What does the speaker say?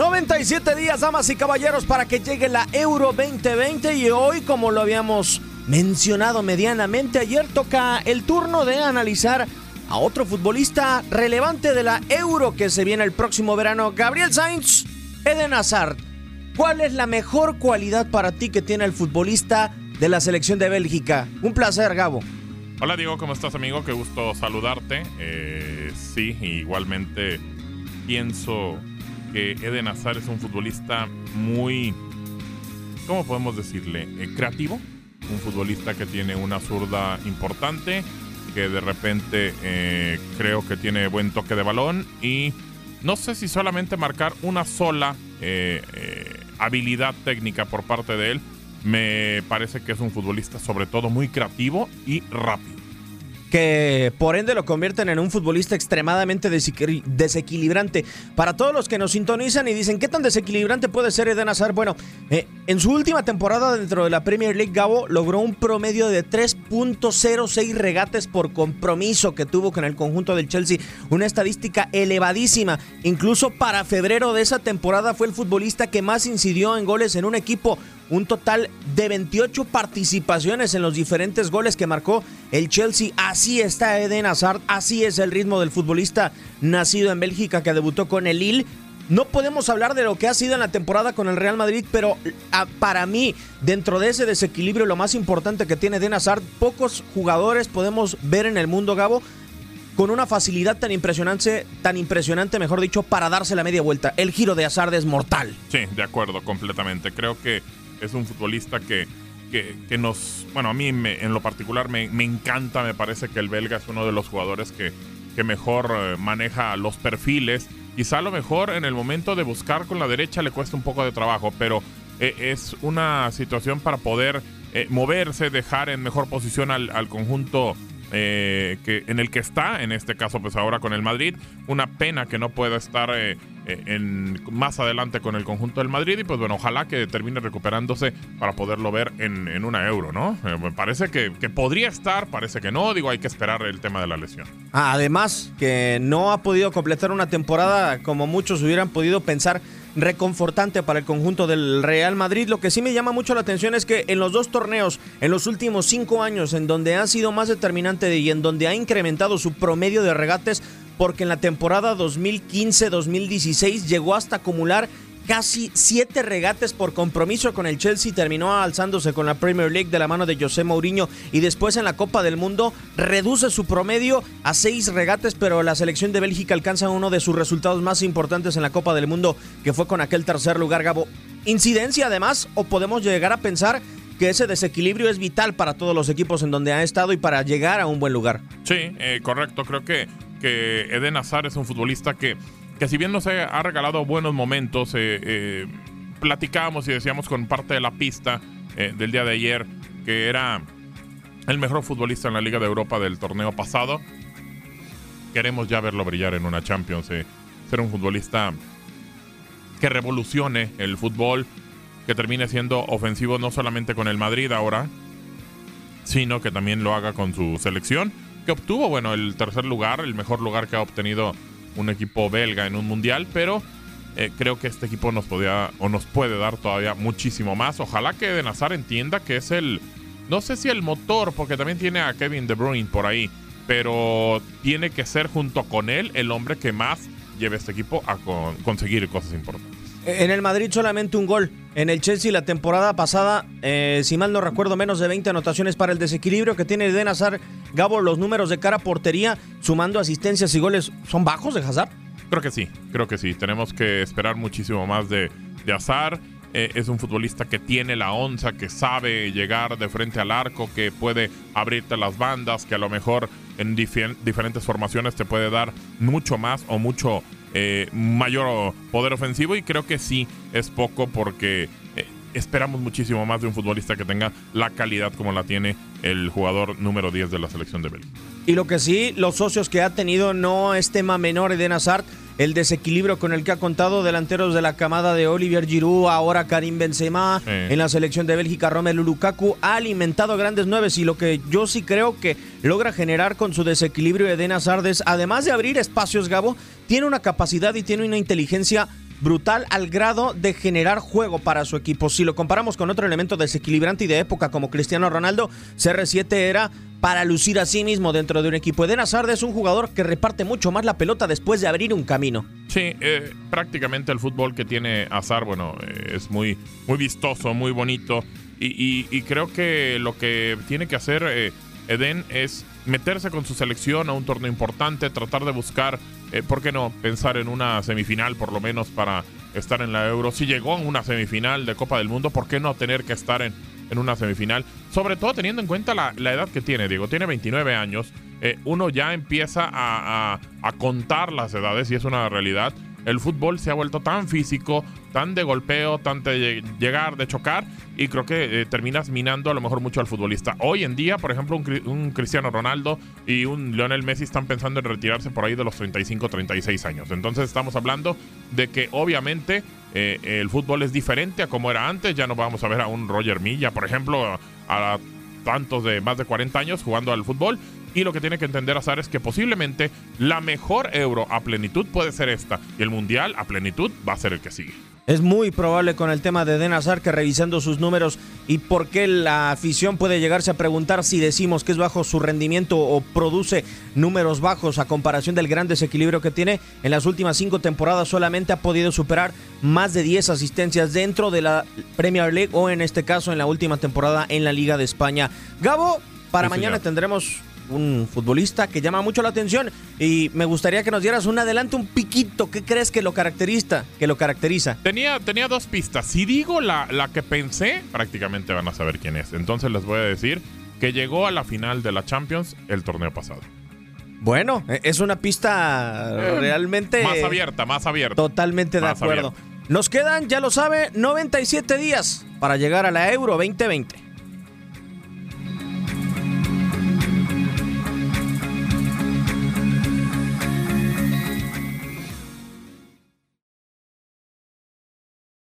97 días, damas y caballeros, para que llegue la Euro 2020 y hoy, como lo habíamos mencionado medianamente, ayer toca el turno de analizar a otro futbolista relevante de la Euro que se viene el próximo verano, Gabriel Sainz, Eden Hazard. ¿Cuál es la mejor cualidad para ti que tiene el futbolista de la selección de Bélgica? Un placer, Gabo. Hola Diego, ¿cómo estás amigo? Qué gusto saludarte. Eh, sí, igualmente pienso que Eden Hazard es un futbolista muy, ¿cómo podemos decirle? Eh, creativo. Un futbolista que tiene una zurda importante, que de repente eh, creo que tiene buen toque de balón y no sé si solamente marcar una sola eh, habilidad técnica por parte de él. Me parece que es un futbolista sobre todo muy creativo y rápido que por ende lo convierten en un futbolista extremadamente desequilibrante. Para todos los que nos sintonizan y dicen, ¿qué tan desequilibrante puede ser Eden Hazard? Bueno, eh, en su última temporada dentro de la Premier League, Gabo logró un promedio de 3.06 regates por compromiso que tuvo con el conjunto del Chelsea. Una estadística elevadísima. Incluso para febrero de esa temporada fue el futbolista que más incidió en goles en un equipo un total de 28 participaciones en los diferentes goles que marcó el Chelsea. Así está Eden Hazard, así es el ritmo del futbolista nacido en Bélgica que debutó con el Lille. No podemos hablar de lo que ha sido en la temporada con el Real Madrid, pero para mí, dentro de ese desequilibrio, lo más importante que tiene Eden Hazard, pocos jugadores podemos ver en el mundo, Gabo, con una facilidad tan impresionante, tan impresionante, mejor dicho, para darse la media vuelta. El giro de Hazard es mortal. Sí, de acuerdo, completamente. Creo que es un futbolista que, que, nos, bueno, a mí en lo particular me, encanta, me parece que el belga es uno de los jugadores que, que mejor eh, maneja los perfiles. Quizá a lo mejor en el momento de buscar con la derecha le cuesta un poco de trabajo, pero eh, es una situación para poder eh, moverse, dejar en mejor posición al, al conjunto eh, que, en el que está, en este caso pues ahora con el Madrid. Una pena que no pueda estar eh, eh, en, más adelante con el conjunto del Madrid y pues bueno, ojalá que termine recuperándose para poderlo ver en, una euro, ¿no? me parece que, podría estar, parece que no, digo, hay que esperar el tema de la lesión. Además, que no ha podido completar una temporada como muchos hubieran podido pensar reconfortante para el conjunto del Real Madrid. Lo que sí me llama mucho la atención es que en los dos torneos, en los últimos cinco años, en donde ha sido más determinante y en donde ha incrementado su promedio de regates, porque en la temporada 2015-2016 llegó hasta acumular casi siete regates por compromiso con el Chelsea, terminó alzándose con la Premier League de la mano de José Mourinho y después en la Copa del Mundo reduce su promedio a seis regates, pero la selección de Bélgica alcanza uno de sus resultados más importantes en la Copa del Mundo, que fue con aquel tercer lugar, Gabo. ¿Incidencia además o podemos llegar a pensar que ese desequilibrio es vital para todos los equipos en donde ha estado y para llegar a un buen lugar? Sí, eh, correcto, creo que, que Eden Hazard es un futbolista que que si bien nos ha regalado buenos momentos, eh, eh, platicábamos y decíamos con parte de la pista eh, del día de ayer que era el mejor futbolista en la Liga de Europa del torneo pasado. Queremos ya verlo brillar en una Champions, ser un futbolista que revolucione el fútbol, que termine siendo ofensivo no solamente con el Madrid ahora, sino que también lo haga con su selección, que obtuvo, bueno, el tercer lugar, el mejor lugar que ha obtenido un equipo belga en un mundial, pero eh, creo que este equipo nos podía o nos puede dar todavía muchísimo más. Ojalá que De Nazar entienda que es el, no sé si el motor, porque también tiene a Kevin De Bruyne por ahí, pero tiene que ser junto con él el hombre que más lleve este equipo a conseguir cosas importantes. En el Madrid solamente un gol. En el Chelsea la temporada pasada, eh, si mal no recuerdo, menos de 20 anotaciones para el desequilibrio que tiene de Hazard. Gabo, los números de cara a portería, sumando asistencias y goles, ¿son bajos de Hazard? Creo que sí, creo que sí. Tenemos que esperar muchísimo más de, de Hazard. Eh, es un futbolista que tiene la onza, que sabe llegar de frente al arco, que puede abrirte las bandas, que a lo mejor en diferentes formaciones te puede dar mucho más o mucho eh, mayor poder ofensivo y creo que sí es poco porque eh, esperamos muchísimo más de un futbolista que tenga la calidad como la tiene el jugador número 10 de la selección de Bélgica. Y lo que sí, los socios que ha tenido no es tema menor de Hazard, el desequilibrio con el que ha contado delanteros de la camada de Olivier Giroud, ahora Karim Benzema, en la selección de Bélgica Romelu Lukaku, ha alimentado grandes nueves y lo que yo sí creo que logra generar con su desequilibrio Eden Hazard es, además de abrir espacios, Gabo, tiene una capacidad y tiene una inteligencia brutal al grado de generar juego para su equipo. Si lo comparamos con otro elemento desequilibrante y de época como Cristiano Ronaldo, CR7 era para lucir a sí mismo dentro de un equipo. Eden Hazard es un jugador que reparte mucho más la pelota después de abrir un camino. Sí, eh, prácticamente el fútbol que tiene Hazard, bueno, eh, es muy, muy vistoso, muy bonito. Y, creo que lo que tiene que hacer eh, Eden es meterse con su selección a un torneo importante, tratar de buscar, ¿por qué no? Pensar en una semifinal por lo menos para estar en la Euro. Si llegó a una semifinal de Copa del Mundo, ¿por qué no tener que estar en, en una semifinal. Sobre todo teniendo en cuenta la, edad que tiene, Diego. Tiene 29 años. Eh, uno ya empieza a, a, contar las edades y es una realidad. El fútbol se ha vuelto tan físico, tan de golpeo, tan de llegar, de chocar, y creo que eh, terminas minando a lo mejor mucho al futbolista. Hoy en día, por ejemplo, un, un, Cristiano Ronaldo y un Lionel Messi están pensando en retirarse por ahí de los 35, 36 años. Entonces estamos hablando de que obviamente eh, el fútbol es diferente a como era antes. Ya no vamos a ver a un Roger Milla, por ejemplo, a, tantos de más de 40 años jugando al fútbol. Y lo que tiene que entender Azar es que posiblemente la mejor euro a plenitud puede ser esta. Y el mundial a plenitud va a ser el que sigue. Es muy probable con el tema de Den Hazard que revisando sus números y por qué la afición puede llegarse a preguntar si decimos que es bajo su rendimiento o produce números bajos a comparación del gran desequilibrio que tiene. En las últimas cinco temporadas solamente ha podido superar más de 10 asistencias dentro de la Premier League o en este caso en la última temporada en la Liga de España. Gabo, para mañana tendremos un futbolista que llama mucho la atención y me gustaría que nos dieras un adelante, un piquito. ¿Qué crees que lo caracteriza? Que lo caracteriza? Tenía, tenía dos pistas. Si digo la, la que pensé, prácticamente van a saber quién es. Entonces les voy a decir que llegó a la final de la Champions el torneo pasado. Bueno, e, es una pista eh, realmente... Más abierta, más abierta. Totalmente de acuerdo. Nos quedan, ya lo sabe, 97 días para llegar a la Euro 2020.